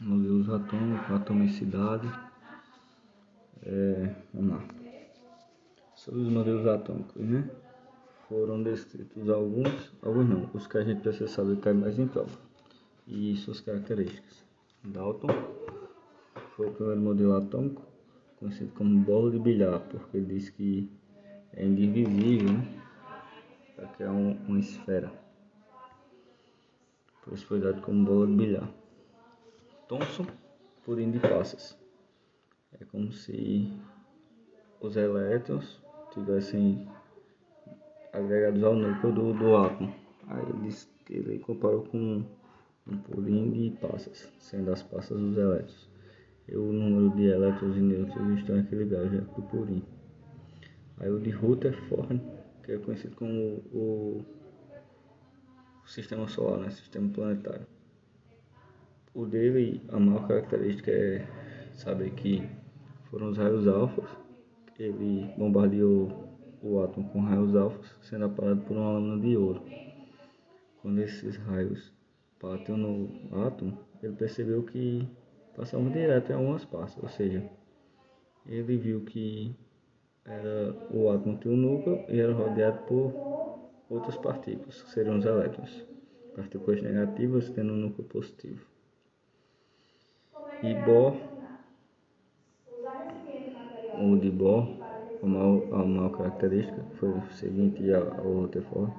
modelos atômicos, atomicidade. É, vamos lá. Sobre os modelos atômicos, né? Foram descritos alguns, alguns não, os que a gente precisa saber é mais em prova. E suas características. Dalton foi o primeiro modelo atômico, conhecido como bola de bilhar, porque diz que é indivisível, né? que é um, uma esfera. Por isso foi dado como bola de bilhar. Thomson, pudim de passas. É como se os elétrons tivessem agregados ao núcleo do, do átomo. Aí ele, ele comparou com um pudim de passas, sendo as passas os elétrons. E o número de elétrons e nêutrons estão equilibrados já do pudim. Aí o de Rutherford, que é conhecido como o, o sistema solar, né? sistema planetário. O dele, a maior característica é saber que foram os raios alfas. Ele bombardeou o átomo com raios alfas, sendo apagado por uma lâmina de ouro. Quando esses raios bateu no átomo, ele percebeu que passavam direto em algumas partes, ou seja, ele viu que era, o átomo tinha um núcleo e era rodeado por outras partículas, que seriam os elétrons. Partículas negativas tendo um núcleo positivo. E Bohr, o de a maior, a maior característica foi o seguinte ao Rutherford,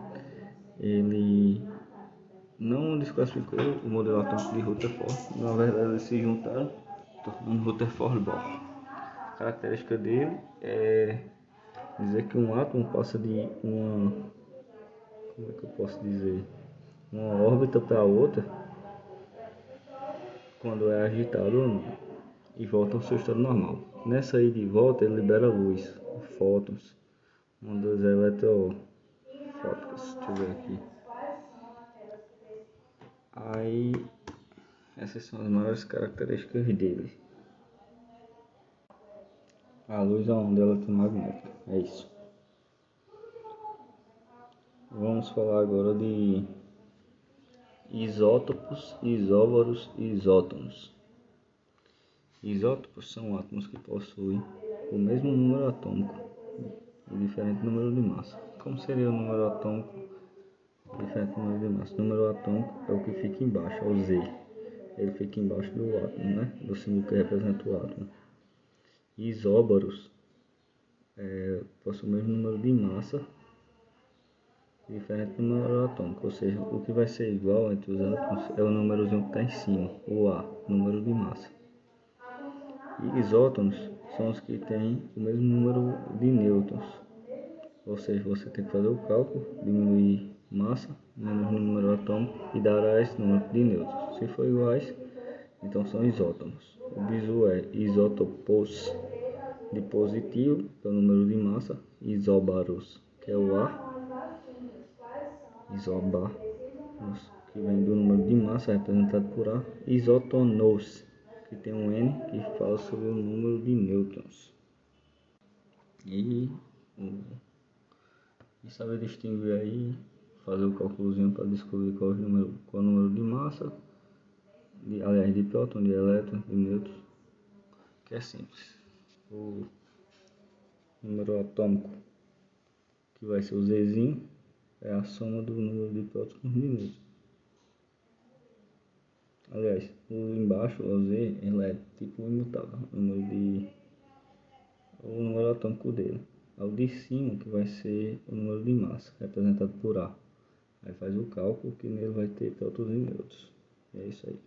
ele não desclassificou o modelo atômico de Rutherford, na verdade eles se juntaram, tornando Rutherford Bohr. A característica dele é dizer que um átomo passa de uma como é que eu posso dizer? Uma órbita para outra quando é agitado ou não e volta ao seu estado normal. Nessa ida e volta ele libera luz, fótons, ondas eletrofóticas. Deixa eu ver aqui. Aí essas são as maiores características dele. A luz uma onda eletromagnética. É isso. Vamos falar agora de isótopos, isóbaros e isótons. Isótopos são átomos que possuem o mesmo número atômico e diferente número de massa. Como seria o número atômico diferente número de massa? O número atômico é o que fica embaixo, é o Z. Ele fica embaixo do átomo, né? Do símbolo que representa o átomo isóbaros é, o mesmo número de massa diferente do número atômico, ou seja, o que vai ser igual entre os átomos é o númerozinho que está em cima, o A, número de massa. E isótons são os que têm o mesmo número de nêutrons, ou seja, você tem que fazer o cálculo, diminuir massa menos número atômico e dará esse número de nêutrons. Se for iguais, então são isótons. O bizu é isótopos de positivo, que é o número de massa, isóbaros, que é o A, isobar, que vem do número de massa representado por A, isótonos, que tem um N que fala sobre o número de nêutrons. E, e saber distinguir aí, fazer o cálculozinho para descobrir qual, é o número, qual é o número de massa, de, aliás, de próton, de elétron, de nêutrons, que é simples. O número atômico, que vai ser o Zzinho, é a soma do número de prótons de nêutrons. Aliás, o embaixo, o Z, ele é tipo imutável, o número de o número atômico dele. Ao de cima, que vai ser o número de massa, representado por A. Aí faz o cálculo que nele vai ter prótons e nêutrons. É isso aí.